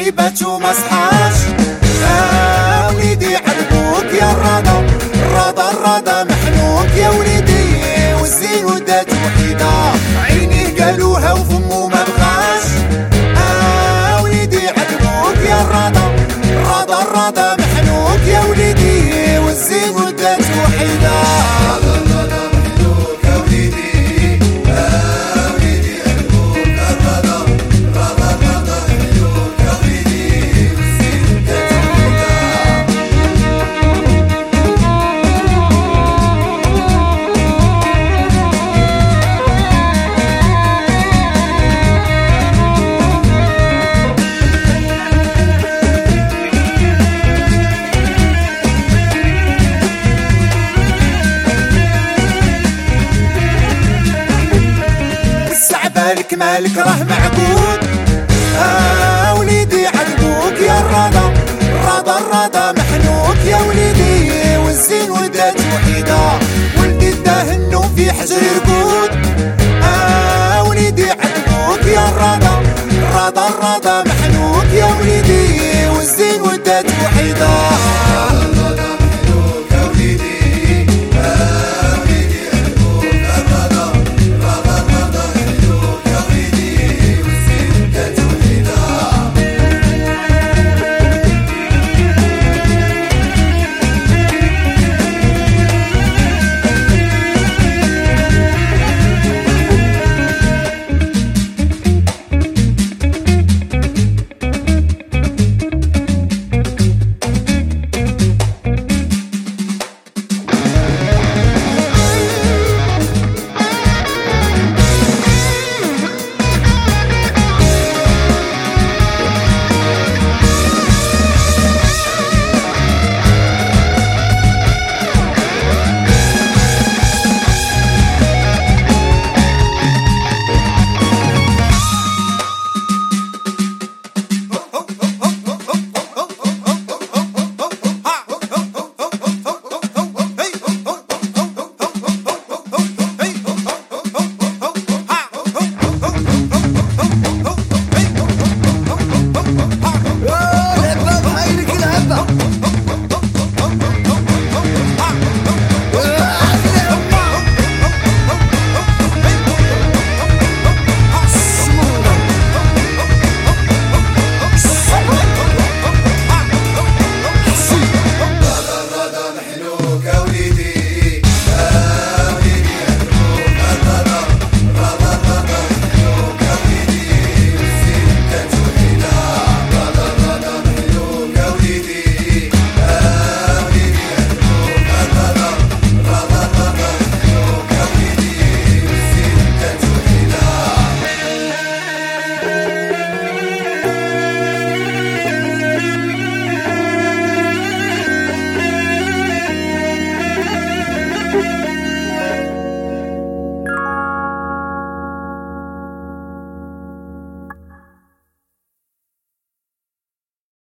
طيبة مسحة بالك مالك راه معقود. آه وليدي عجبوك يا الرضا. الرضا الرضا محنوك يا وليدي. والزين ودات وحيدة. ولدي داهنو في حجر ركود آه وليدي عجبوك يا الرضا. الرضا الرضا محنوك يا وليدي. والزين ودات وحيدة.